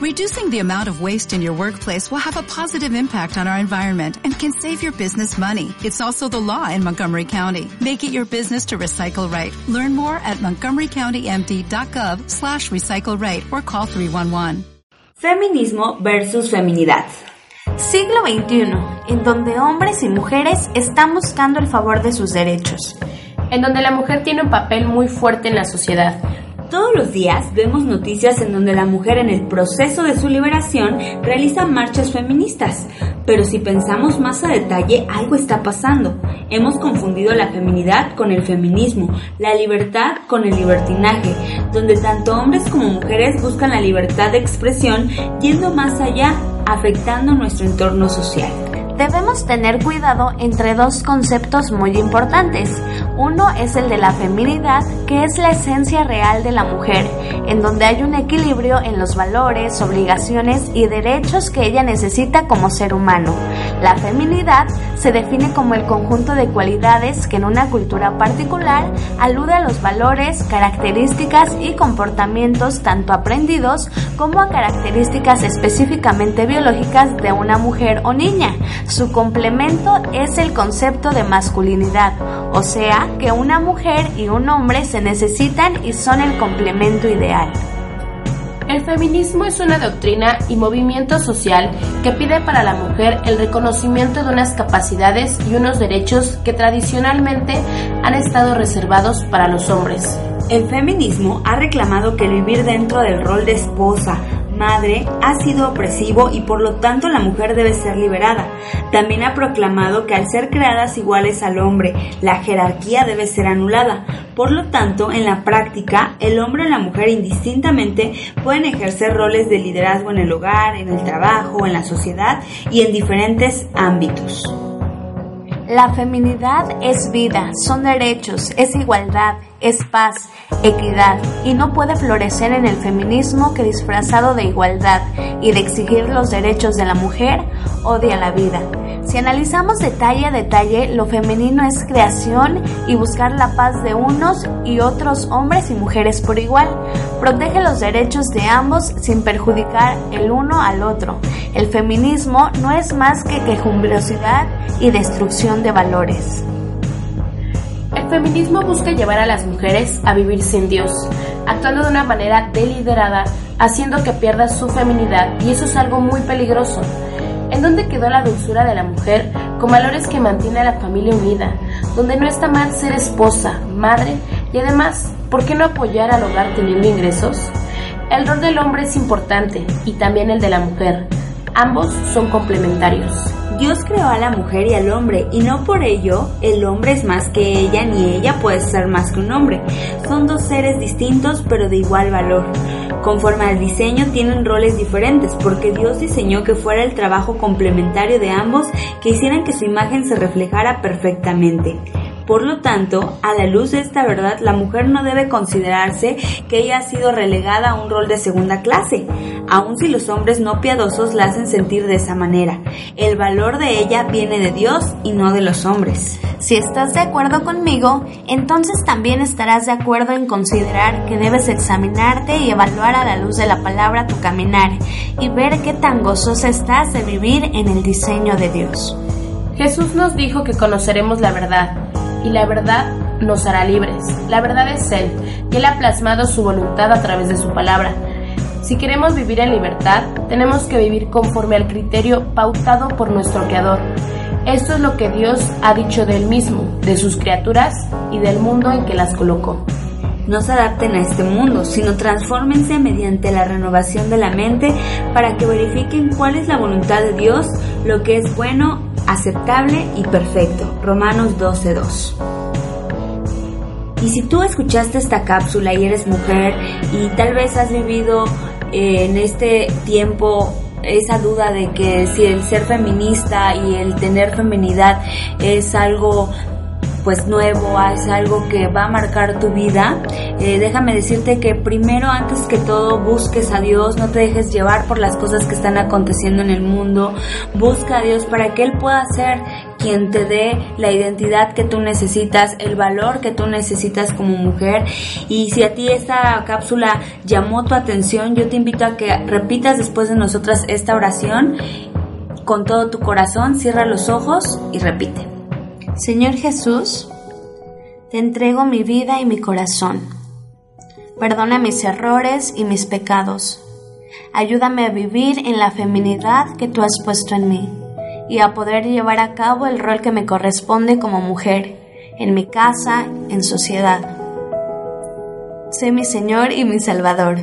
Reducing the amount of waste in your workplace will have a positive impact on our environment and can save your business money. It's also the law in Montgomery County. Make it your business to recycle right. Learn more at montgomerycountymd.gov slash recycle right or call 311. Feminismo versus feminidad. Siglo XXI, en donde hombres y mujeres están buscando el favor de sus derechos. En donde la mujer tiene un papel muy fuerte en la sociedad todos los días vemos noticias en donde la mujer en el proceso de su liberación realiza marchas feministas, pero si pensamos más a detalle algo está pasando. Hemos confundido la feminidad con el feminismo, la libertad con el libertinaje, donde tanto hombres como mujeres buscan la libertad de expresión yendo más allá, afectando nuestro entorno social debemos tener cuidado entre dos conceptos muy importantes. Uno es el de la feminidad, que es la esencia real de la mujer, en donde hay un equilibrio en los valores, obligaciones y derechos que ella necesita como ser humano. La feminidad se define como el conjunto de cualidades que en una cultura particular alude a los valores, características y comportamientos tanto aprendidos como a características específicamente biológicas de una mujer o niña, su complemento es el concepto de masculinidad, o sea que una mujer y un hombre se necesitan y son el complemento ideal. El feminismo es una doctrina y movimiento social que pide para la mujer el reconocimiento de unas capacidades y unos derechos que tradicionalmente han estado reservados para los hombres. El feminismo ha reclamado que el vivir dentro del rol de esposa, madre ha sido opresivo y por lo tanto la mujer debe ser liberada. También ha proclamado que al ser creadas iguales al hombre, la jerarquía debe ser anulada. Por lo tanto, en la práctica, el hombre y la mujer indistintamente pueden ejercer roles de liderazgo en el hogar, en el trabajo, en la sociedad y en diferentes ámbitos. La feminidad es vida, son derechos, es igualdad, es paz, equidad y no puede florecer en el feminismo que disfrazado de igualdad y de exigir los derechos de la mujer odia la vida. Si analizamos detalle a detalle, lo femenino es creación y buscar la paz de unos y otros hombres y mujeres por igual. Protege los derechos de ambos sin perjudicar el uno al otro. El feminismo no es más que quejumbrosidad y destrucción de valores. El feminismo busca llevar a las mujeres a vivir sin Dios, actuando de una manera deliberada, haciendo que pierda su feminidad y eso es algo muy peligroso. ¿En dónde quedó la dulzura de la mujer con valores que mantiene a la familia unida? Donde no está mal ser esposa, madre y además, ¿por qué no apoyar al hogar teniendo ingresos? El rol del hombre es importante y también el de la mujer. Ambos son complementarios. Dios creó a la mujer y al hombre y no por ello el hombre es más que ella ni ella puede ser más que un hombre. Son dos seres distintos pero de igual valor. Conforme al diseño tienen roles diferentes porque Dios diseñó que fuera el trabajo complementario de ambos que hicieran que su imagen se reflejara perfectamente. Por lo tanto, a la luz de esta verdad, la mujer no debe considerarse que ella ha sido relegada a un rol de segunda clase, aun si los hombres no piadosos la hacen sentir de esa manera. El valor de ella viene de Dios y no de los hombres. Si estás de acuerdo conmigo, entonces también estarás de acuerdo en considerar que debes examinarte y evaluar a la luz de la palabra tu caminar y ver qué tan gozosa estás de vivir en el diseño de Dios. Jesús nos dijo que conoceremos la verdad y la verdad nos hará libres. La verdad es Él, y Él ha plasmado su voluntad a través de su palabra. Si queremos vivir en libertad, tenemos que vivir conforme al criterio pautado por nuestro Creador. Esto es lo que Dios ha dicho de Él mismo, de sus criaturas y del mundo en que las colocó. No se adapten a este mundo, sino transfórmense mediante la renovación de la mente para que verifiquen cuál es la voluntad de Dios, lo que es bueno, aceptable y perfecto. Romanos 12.2. Y si tú escuchaste esta cápsula y eres mujer y tal vez has vivido eh, en este tiempo esa duda de que si el ser feminista y el tener feminidad es algo pues nuevo, es algo que va a marcar tu vida, eh, déjame decirte que primero, antes que todo, busques a Dios, no te dejes llevar por las cosas que están aconteciendo en el mundo, busca a Dios para que Él pueda hacer quien te dé la identidad que tú necesitas, el valor que tú necesitas como mujer. Y si a ti esta cápsula llamó tu atención, yo te invito a que repitas después de nosotras esta oración con todo tu corazón, cierra los ojos y repite. Señor Jesús, te entrego mi vida y mi corazón. Perdona mis errores y mis pecados. Ayúdame a vivir en la feminidad que tú has puesto en mí y a poder llevar a cabo el rol que me corresponde como mujer, en mi casa, en sociedad. Sé mi Señor y mi Salvador.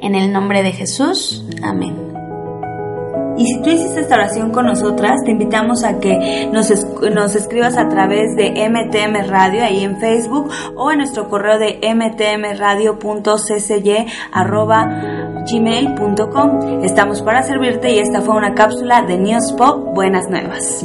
En el nombre de Jesús. Amén. Y si tú hiciste esta oración con nosotras, te invitamos a que nos, nos escribas a través de MTM Radio ahí en Facebook o en nuestro correo de mtmradio.ccy.gmail.com. Estamos para servirte y esta fue una cápsula de News Pop Buenas Nuevas.